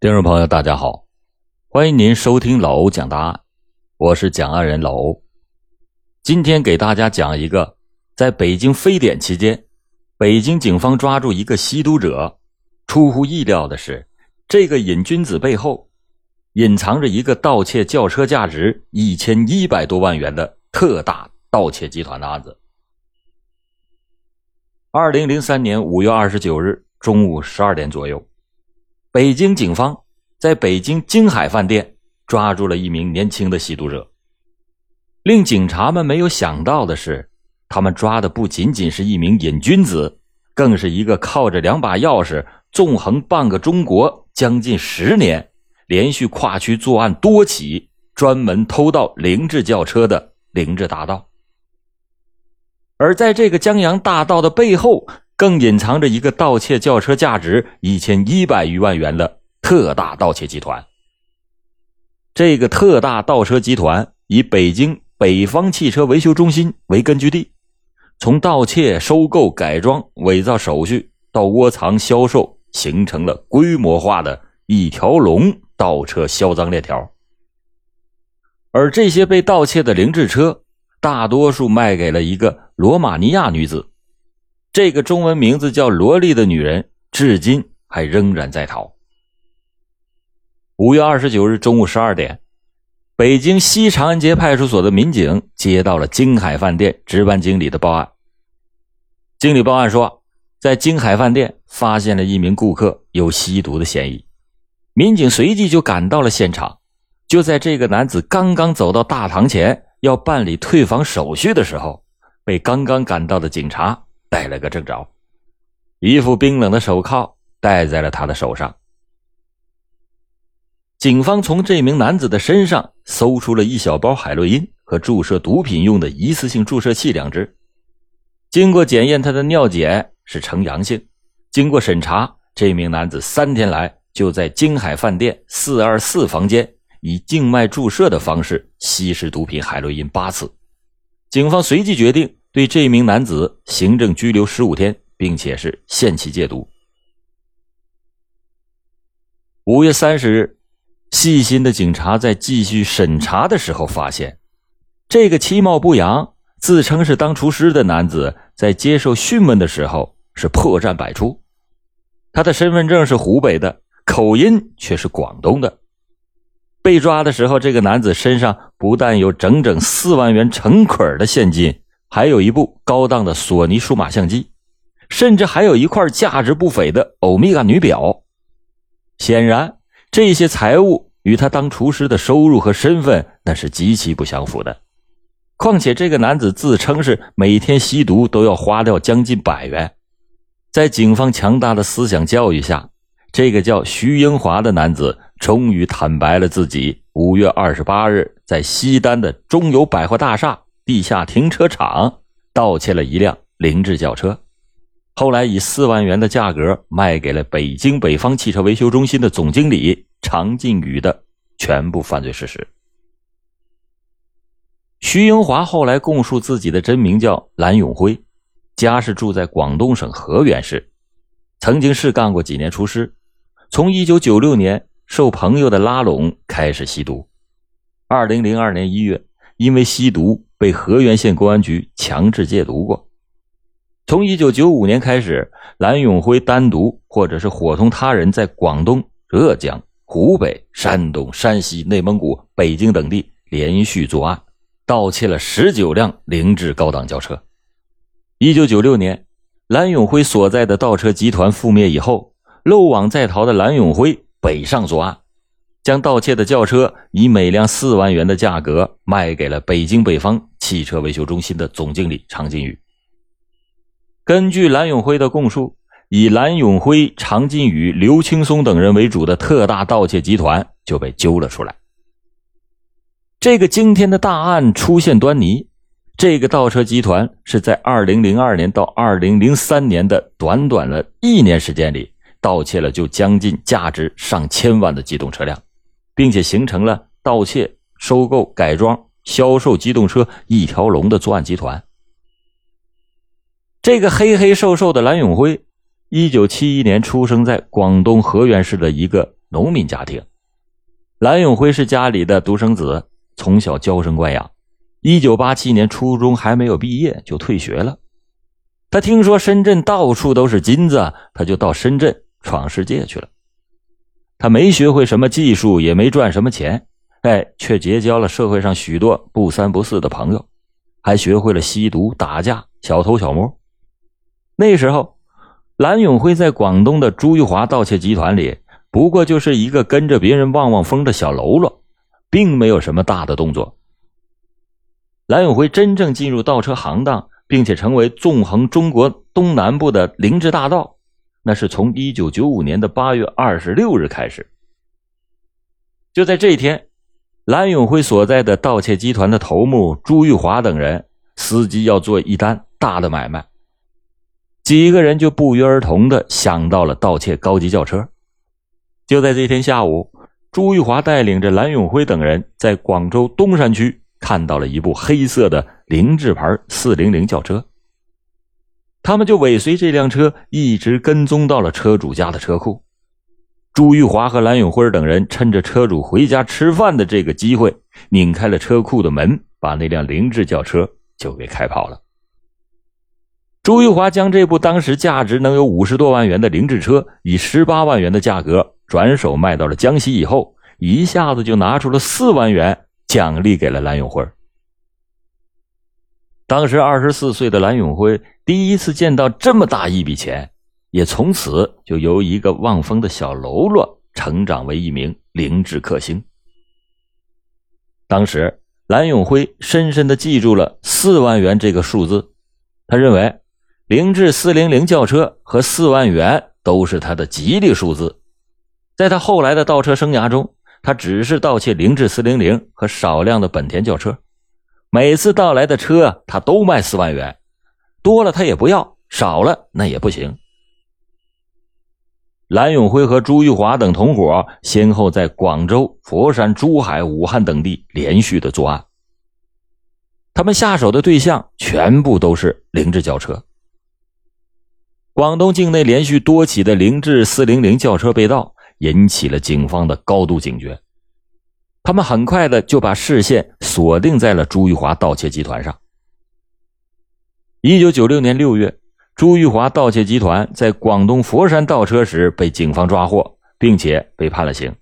听众朋友，大家好，欢迎您收听老欧讲大案，我是讲案人老欧。今天给大家讲一个，在北京非典期间，北京警方抓住一个吸毒者。出乎意料的是，这个瘾君子背后隐藏着一个盗窃轿车价值一千一百多万元的特大盗窃集团的案子。二零零三年五月二十九日中午十二点左右。北京警方在北京金海饭店抓住了一名年轻的吸毒者。令警察们没有想到的是，他们抓的不仅仅是一名瘾君子，更是一个靠着两把钥匙纵横半个中国将近十年，连续跨区作案多起，专门偷盗凌志轿车的凌志大盗。而在这个江洋大盗的背后，更隐藏着一个盗窃轿车价值一千一百余万元的特大盗窃集团。这个特大盗车集团以北京北方汽车维修中心为根据地，从盗窃、收购、改装、伪造手续到窝藏、销售，形成了规模化的一条龙盗车销赃链条。而这些被盗窃的凌志车，大多数卖给了一个罗马尼亚女子。这个中文名字叫萝莉的女人，至今还仍然在逃。五月二十九日中午十二点，北京西长安街派出所的民警接到了金海饭店值班经理的报案。经理报案说，在金海饭店发现了一名顾客有吸毒的嫌疑。民警随即就赶到了现场。就在这个男子刚刚走到大堂前要办理退房手续的时候，被刚刚赶到的警察。逮了个正着，一副冰冷的手铐戴在了他的手上。警方从这名男子的身上搜出了一小包海洛因和注射毒品用的一次性注射器两只。经过检验，他的尿检是呈阳性。经过审查，这名男子三天来就在京海饭店四二四房间以静脉注射的方式吸食毒品海洛因八次。警方随即决定。对这名男子行政拘留十五天，并且是限期戒毒。五月三十日，细心的警察在继续审查的时候发现，这个其貌不扬、自称是当厨师的男子，在接受讯问的时候是破绽百出。他的身份证是湖北的，口音却是广东的。被抓的时候，这个男子身上不但有整整四万元成捆的现金。还有一部高档的索尼数码相机，甚至还有一块价值不菲的欧米伽女表。显然，这些财物与他当厨师的收入和身份那是极其不相符的。况且，这个男子自称是每天吸毒都要花掉将近百元。在警方强大的思想教育下，这个叫徐英华的男子终于坦白了自己五月二十八日在西单的中油百货大厦。地下停车场盗窃了一辆凌志轿车，后来以四万元的价格卖给了北京北方汽车维修中心的总经理常进宇的全部犯罪事实。徐英华后来供述自己的真名叫蓝永辉，家是住在广东省河源市，曾经是干过几年厨师，从一九九六年受朋友的拉拢开始吸毒，二零零二年一月因为吸毒。被河源县公安局强制戒毒过。从一九九五年开始，蓝永辉单独或者是伙同他人，在广东、浙江、湖北、山东、山西、内蒙古、北京等地连续作案，盗窃了十九辆凌志高档轿车。一九九六年，蓝永辉所在的盗车集团覆灭以后，漏网在逃的蓝永辉北上作案。将盗窃的轿车以每辆四万元的价格卖给了北京北方汽车维修中心的总经理常金宇。根据蓝永辉的供述，以蓝永辉、常金宇、刘青松等人为主的特大盗窃集团就被揪了出来。这个惊天的大案出现端倪，这个盗车集团是在二零零二年到二零零三年的短短的一年时间里，盗窃了就将近价值上千万的机动车辆。并且形成了盗窃、收购、改装、销售机动车一条龙的作案集团。这个黑黑瘦瘦的蓝永辉，一九七一年出生在广东河源市的一个农民家庭。蓝永辉是家里的独生子，从小娇生惯养。一九八七年初中还没有毕业就退学了。他听说深圳到处都是金子，他就到深圳闯世界去了。他没学会什么技术，也没赚什么钱，哎，却结交了社会上许多不三不四的朋友，还学会了吸毒、打架、小偷小摸。那时候，蓝永辉在广东的朱玉华盗窃集团里，不过就是一个跟着别人望望风的小喽啰，并没有什么大的动作。蓝永辉真正进入盗车行当，并且成为纵横中国东南部的灵智大盗。那是从一九九五年的八月二十六日开始。就在这一天，蓝永辉所在的盗窃集团的头目朱玉华等人，司机要做一单大的买卖，几个人就不约而同的想到了盗窃高级轿车。就在这天下午，朱玉华带领着蓝永辉等人在广州东山区看到了一部黑色的凌志牌四零零轿车。他们就尾随这辆车，一直跟踪到了车主家的车库。朱玉华和蓝永辉等人趁着车主回家吃饭的这个机会，拧开了车库的门，把那辆凌志轿车就给开跑了。朱玉华将这部当时价值能有五十多万元的凌志车，以十八万元的价格转手卖到了江西以后，一下子就拿出了四万元奖励给了蓝永辉。当时二十四岁的蓝永辉第一次见到这么大一笔钱，也从此就由一个望风的小喽啰成长为一名灵智克星。当时蓝永辉深深的记住了四万元这个数字，他认为凌志四零零轿车和四万元都是他的吉利数字。在他后来的盗车生涯中，他只是盗窃凌志四零零和少量的本田轿车。每次到来的车，他都卖四万元，多了他也不要，少了那也不行。蓝永辉和朱玉华等同伙先后在广州、佛山、珠海、武汉等地连续的作案。他们下手的对象全部都是凌志轿车。广东境内连续多起的凌志四零零轿车被盗，引起了警方的高度警觉。他们很快的就把视线锁定在了朱玉华盗窃集团上。一九九六年六月，朱玉华盗窃集团在广东佛山盗车时被警方抓获，并且被判了刑。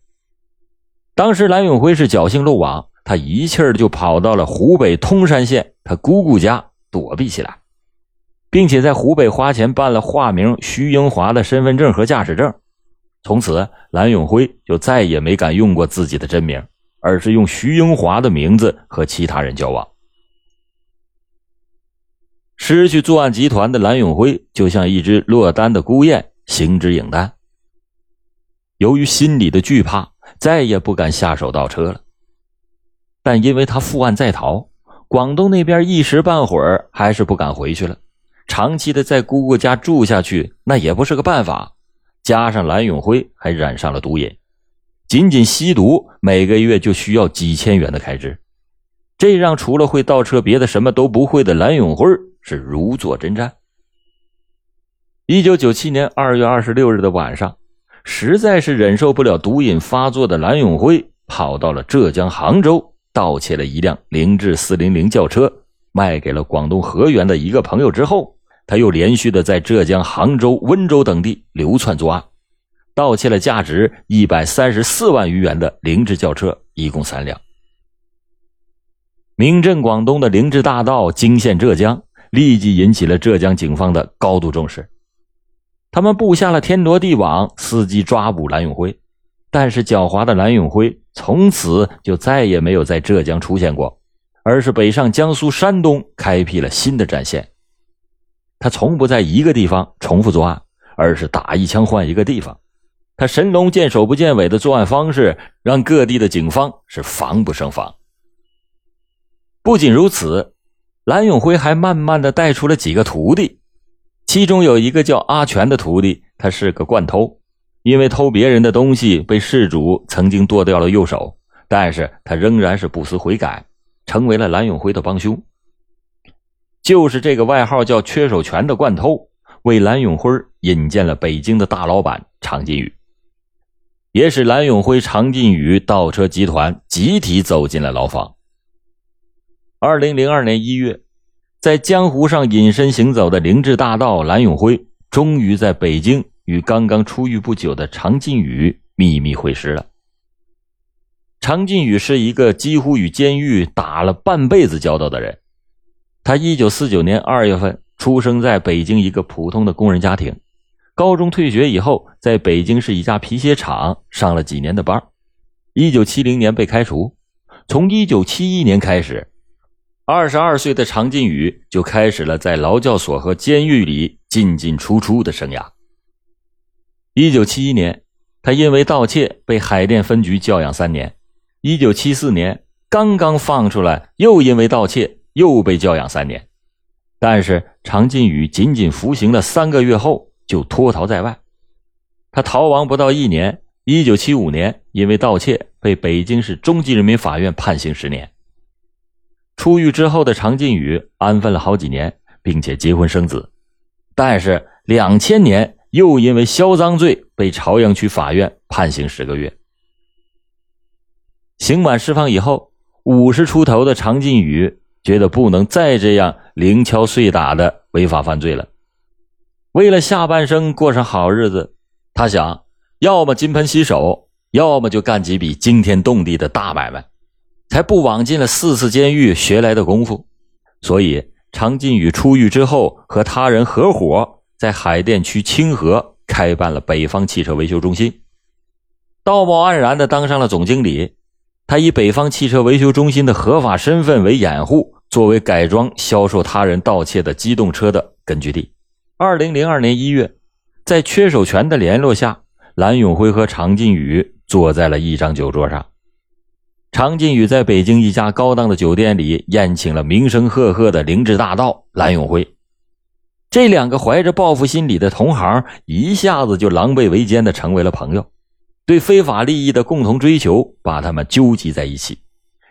当时蓝永辉是侥幸漏网，他一气儿就跑到了湖北通山县他姑姑家躲避起来，并且在湖北花钱办了化名徐英华的身份证和驾驶证。从此，蓝永辉就再也没敢用过自己的真名。而是用徐英华的名字和其他人交往。失去作案集团的蓝永辉就像一只落单的孤雁，行之影单。由于心里的惧怕，再也不敢下手盗车了。但因为他负案在逃，广东那边一时半会儿还是不敢回去了。长期的在姑姑家住下去，那也不是个办法。加上蓝永辉还染上了毒瘾。仅仅吸毒，每个月就需要几千元的开支，这让除了会倒车，别的什么都不会的蓝永辉是如坐针毡。一九九七年二月二十六日的晚上，实在是忍受不了毒瘾发作的蓝永辉，跑到了浙江杭州，盗窃了一辆凌志四零零轿车，卖给了广东河源的一个朋友之后，他又连续的在浙江杭州、温州等地流窜作案。盗窃了价值一百三十四万余元的凌志轿车，一共三辆。名震广东的凌志大盗惊现浙江，立即引起了浙江警方的高度重视。他们布下了天罗地网，伺机抓捕蓝永辉。但是狡猾的蓝永辉从此就再也没有在浙江出现过，而是北上江苏、山东，开辟了新的战线。他从不在一个地方重复作案，而是打一枪换一个地方。他神龙见首不见尾的作案方式，让各地的警方是防不胜防。不仅如此，蓝永辉还慢慢的带出了几个徒弟，其中有一个叫阿全的徒弟，他是个惯偷，因为偷别人的东西被事主曾经剁掉了右手，但是他仍然是不思悔改，成为了蓝永辉的帮凶。就是这个外号叫“缺手拳”的惯偷，为蓝永辉引荐了北京的大老板常金宇。也使蓝永辉、常进宇盗车集团集体走进了牢房。二零零二年一月，在江湖上隐身行走的灵智大盗蓝永辉，终于在北京与刚刚出狱不久的常进宇秘密会师了。常进宇是一个几乎与监狱打了半辈子交道的人。他一九四九年二月份出生在北京一个普通的工人家庭。高中退学以后，在北京市一家皮鞋厂上了几年的班。一九七零年被开除。从一九七一年开始，二十二岁的常进宇就开始了在劳教所和监狱里进进出出的生涯。一九七一年，他因为盗窃被海淀分局教养三年。一九七四年刚刚放出来，又因为盗窃又被教养三年。但是常进宇仅仅服刑了三个月后。就脱逃在外，他逃亡不到一年，一九七五年因为盗窃被北京市中级人民法院判刑十年。出狱之后的常进宇安分了好几年，并且结婚生子，但是两千年又因为销赃罪被朝阳区法院判刑十个月。刑满释放以后，五十出头的常进宇觉得不能再这样零敲碎打的违法犯罪了。为了下半生过上好日子，他想要么金盆洗手，要么就干几笔惊天动地的大买卖，才不枉进了四次监狱学来的功夫。所以，常进宇出狱之后，和他人合伙在海淀区清河开办了北方汽车维修中心，道貌岸然的当上了总经理。他以北方汽车维修中心的合法身份为掩护，作为改装销售他人盗窃的机动车的根据地。二零零二年一月，在缺守权的联络下，蓝永辉和常进宇坐在了一张酒桌上。常进宇在北京一家高档的酒店里宴请了名声赫赫的灵智大盗蓝永辉。这两个怀着报复心理的同行一下子就狼狈为奸的成为了朋友，对非法利益的共同追求把他们纠集在一起，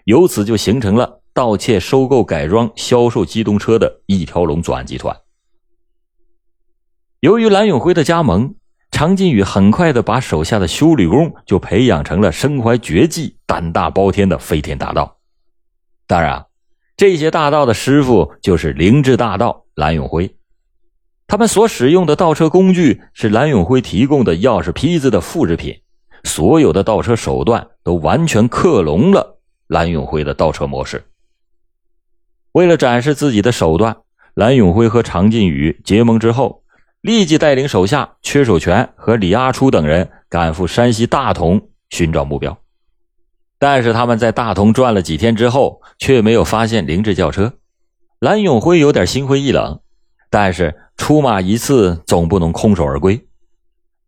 由此就形成了盗窃、收购、改装、销售机动车的一条龙作案集团。由于蓝永辉的加盟，常进宇很快的把手下的修理工就培养成了身怀绝技、胆大包天的飞天大盗。当然，这些大盗的师傅就是灵智大盗蓝永辉。他们所使用的盗车工具是蓝永辉提供的钥匙坯子的复制品，所有的盗车手段都完全克隆了蓝永辉的盗车模式。为了展示自己的手段，蓝永辉和常进宇结盟之后。立即带领手下缺守权和李阿初等人赶赴山西大同寻找目标，但是他们在大同转了几天之后，却没有发现凌志轿车。蓝永辉有点心灰意冷，但是出马一次总不能空手而归。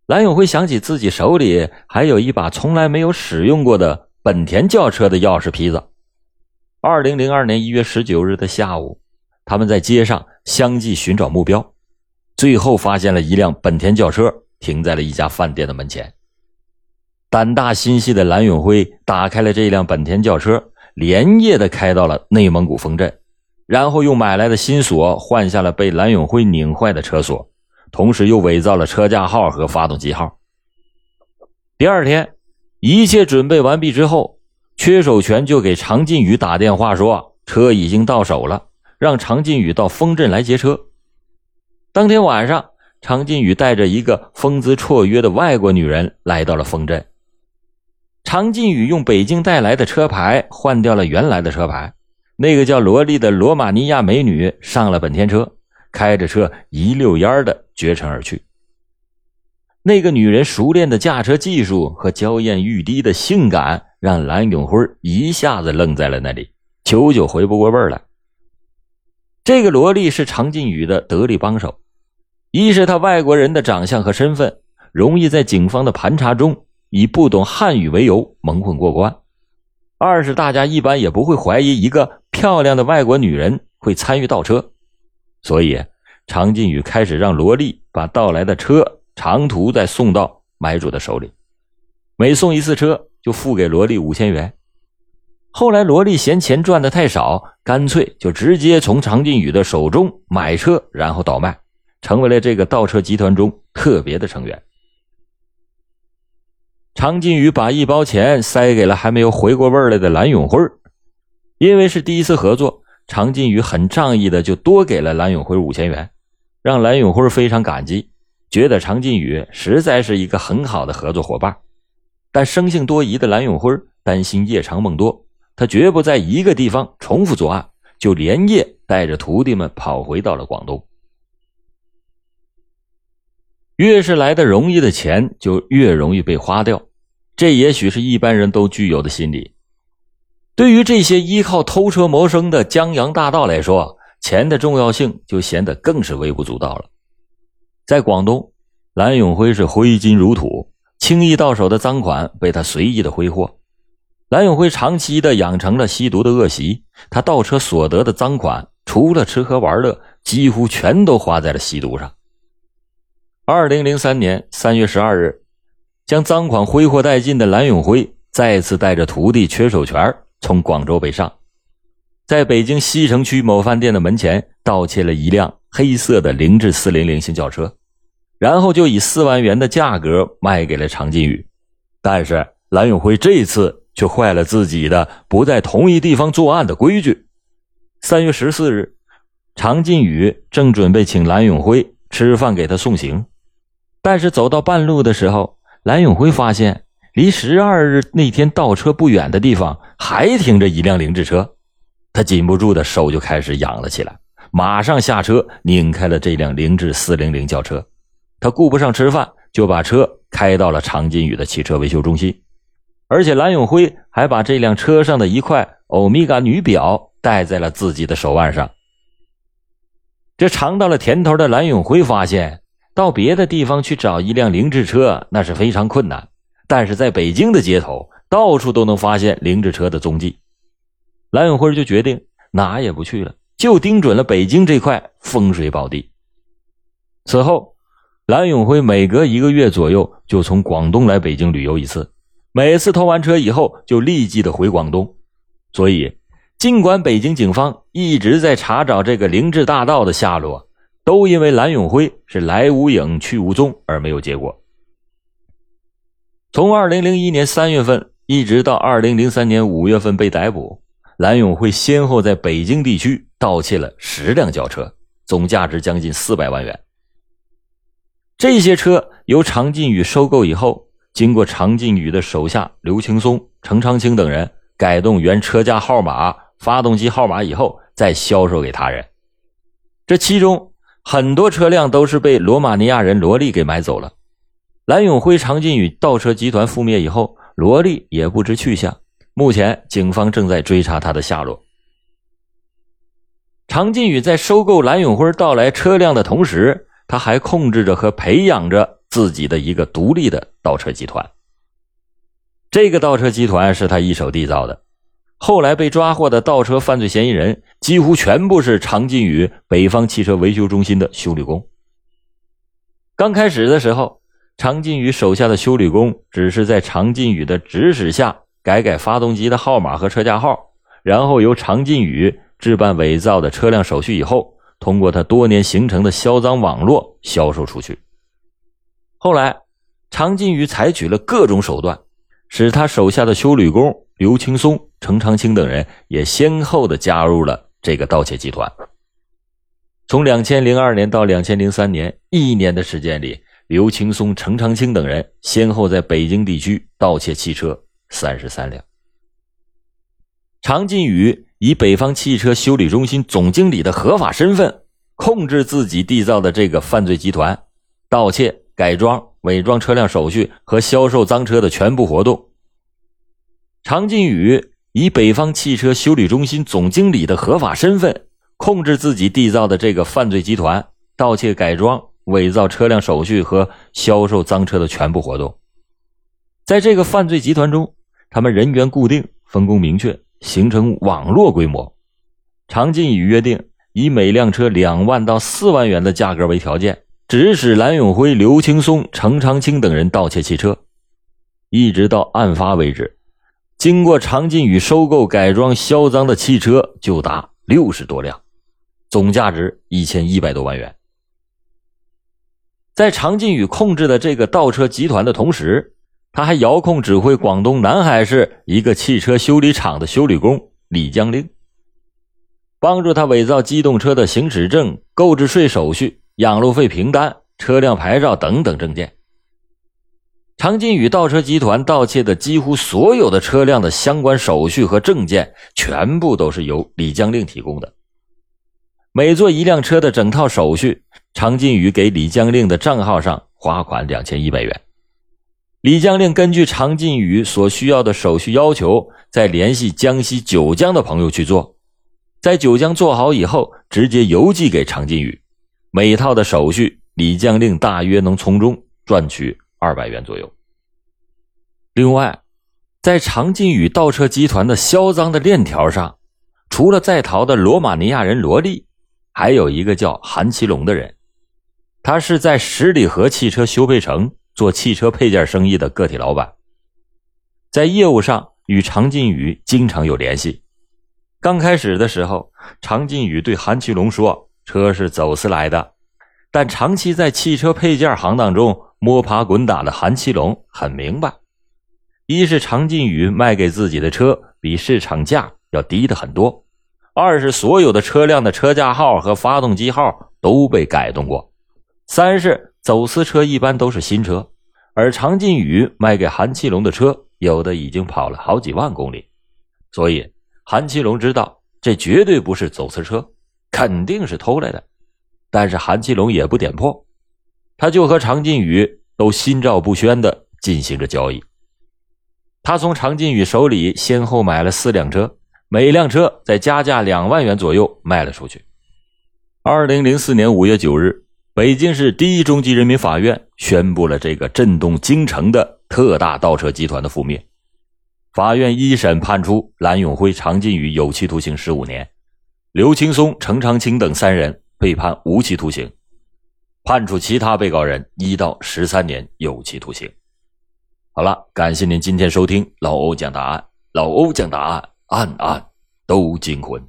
蓝永辉想起自己手里还有一把从来没有使用过的本田轿车的钥匙坯子。二零零二年一月十九日的下午，他们在街上相继寻找目标。最后发现了一辆本田轿车停在了一家饭店的门前。胆大心细的蓝永辉打开了这辆本田轿车，连夜的开到了内蒙古丰镇，然后用买来的新锁换下了被蓝永辉拧坏的车锁，同时又伪造了车架号和发动机号。第二天，一切准备完毕之后，缺守权就给常进宇打电话说车已经到手了，让常进宇到丰镇来接车。当天晚上，常进宇带着一个风姿绰约的外国女人来到了丰镇。常进宇用北京带来的车牌换掉了原来的车牌，那个叫罗莉的罗马尼亚美女上了本田车，开着车一溜烟的绝尘而去。那个女人熟练的驾车技术和娇艳欲滴的性感，让蓝永辉一下子愣在了那里，久久回不过味来。这个萝莉是常进宇的得力帮手。一是他外国人的长相和身份，容易在警方的盘查中以不懂汉语为由蒙混过关；二是大家一般也不会怀疑一个漂亮的外国女人会参与盗车，所以常进宇开始让萝莉把盗来的车长途再送到买主的手里，每送一次车就付给萝莉五千元。后来萝莉嫌钱赚的太少，干脆就直接从常进宇的手中买车，然后倒卖。成为了这个盗车集团中特别的成员。常金宇把一包钱塞给了还没有回过味来的蓝永辉因为是第一次合作，常金宇很仗义的就多给了蓝永辉五千元，让蓝永辉非常感激，觉得常金宇实在是一个很好的合作伙伴。但生性多疑的蓝永辉担心夜长梦多，他绝不在一个地方重复作案，就连夜带着徒弟们跑回到了广东。越是来的容易的钱，就越容易被花掉，这也许是一般人都具有的心理。对于这些依靠偷车谋生的江洋大盗来说，钱的重要性就显得更是微不足道了。在广东，蓝永辉是挥金如土，轻易到手的赃款被他随意的挥霍。蓝永辉长期的养成了吸毒的恶习，他盗车所得的赃款，除了吃喝玩乐，几乎全都花在了吸毒上。二零零三年三月十二日，将赃款挥霍殆尽的蓝永辉再次带着徒弟缺手全从广州北上，在北京西城区某饭店的门前盗窃了一辆黑色的凌志四零零型轿车，然后就以四万元的价格卖给了常进宇。但是蓝永辉这次却坏了自己的不在同一地方作案的规矩。三月十四日，常进宇正准备请蓝永辉吃饭给他送行。但是走到半路的时候，蓝永辉发现离十二日那天倒车不远的地方还停着一辆凌志车，他禁不住的手就开始痒了起来，马上下车拧开了这辆凌志四零零轿车。他顾不上吃饭，就把车开到了常金宇的汽车维修中心，而且蓝永辉还把这辆车上的一块欧米伽女表戴在了自己的手腕上。这尝到了甜头的蓝永辉发现。到别的地方去找一辆凌志车，那是非常困难。但是在北京的街头，到处都能发现凌志车的踪迹。蓝永辉就决定哪也不去了，就盯准了北京这块风水宝地。此后，蓝永辉每隔一个月左右就从广东来北京旅游一次，每次偷完车以后就立即的回广东。所以，尽管北京警方一直在查找这个凌志大盗的下落。都因为蓝永辉是来无影去无踪而没有结果。从二零零一年三月份一直到二零零三年五月份被逮捕，蓝永辉先后在北京地区盗窃了十辆轿车，总价值将近四百万元。这些车由常进宇收购以后，经过常进宇的手下刘青松、程长青等人改动原车架号码、发动机号码以后，再销售给他人。这其中。很多车辆都是被罗马尼亚人罗莉给买走了。蓝永辉、常进宇盗车集团覆灭以后，罗莉也不知去向。目前，警方正在追查他的下落。常进宇在收购蓝永辉盗来车辆的同时，他还控制着和培养着自己的一个独立的盗车集团。这个盗车集团是他一手缔造的。后来被抓获的盗车犯罪嫌疑人几乎全部是常进宇北方汽车维修中心的修理工。刚开始的时候，常进宇手下的修理工只是在常进宇的指使下改改发动机的号码和车架号，然后由常进宇置办伪造的车辆手续，以后通过他多年形成的销赃网络销售出去。后来，常进宇采取了各种手段，使他手下的修理工。刘青松、程长青等人也先后的加入了这个盗窃集团。从两千零二年到两千零三年一年的时间里，刘青松、程长青等人先后在北京地区盗窃汽车三十三辆。常进宇以北方汽车修理中心总经理的合法身份，控制自己缔造的这个犯罪集团，盗窃、改装、伪装车辆手续和销售赃车的全部活动。常进宇以北方汽车修理中心总经理的合法身份，控制自己缔造的这个犯罪集团，盗窃、改装、伪造车辆手续和销售赃车的全部活动。在这个犯罪集团中，他们人员固定，分工明确，形成网络规模。常进宇约定以每辆车两万到四万元的价格为条件，指使蓝永辉、刘青松、程长青等人盗窃汽车，一直到案发为止。经过常进宇收购、改装、销赃的汽车就达六十多辆，总价值一千一百多万元。在常进宇控制的这个倒车集团的同时，他还遥控指挥广东南海市一个汽车修理厂的修理工李江令，帮助他伪造机动车的行驶证、购置税手续、养路费凭单、车辆牌照等等证件。常进宇盗车集团盗窃的几乎所有的车辆的相关手续和证件，全部都是由李江令提供的。每做一辆车的整套手续，常进宇给李江令的账号上划款两千一百元。李江令根据常进宇所需要的手续要求，再联系江西九江的朋友去做，在九江做好以后，直接邮寄给常进宇。每套的手续，李江令大约能从中赚取。二百元左右。另外，在常进宇盗车集团的销赃的链条上，除了在逃的罗马尼亚人罗莉，还有一个叫韩其龙的人。他是在十里河汽车修配城做汽车配件生意的个体老板，在业务上与常进宇经常有联系。刚开始的时候，常进宇对韩其龙说：“车是走私来的。”但长期在汽车配件行当中。摸爬滚打的韩七龙很明白：一是常进宇卖给自己的车比市场价要低的很多；二是所有的车辆的车架号和发动机号都被改动过；三是走私车一般都是新车，而常进宇卖给韩七龙的车有的已经跑了好几万公里，所以韩七龙知道这绝对不是走私车，肯定是偷来的。但是韩七龙也不点破。他就和常进宇都心照不宣的进行着交易。他从常进宇手里先后买了四辆车，每辆车在加价两万元左右卖了出去。二零零四年五月九日，北京市第一中级人民法院宣布了这个震动京城的特大盗车集团的覆灭。法院一审判处蓝永辉、常进宇有期徒刑十五年，刘青松、程长青等三人被判无期徒刑。判处其他被告人一到十三年有期徒刑。好了，感谢您今天收听老欧讲答案，老欧讲答案，案案都惊魂。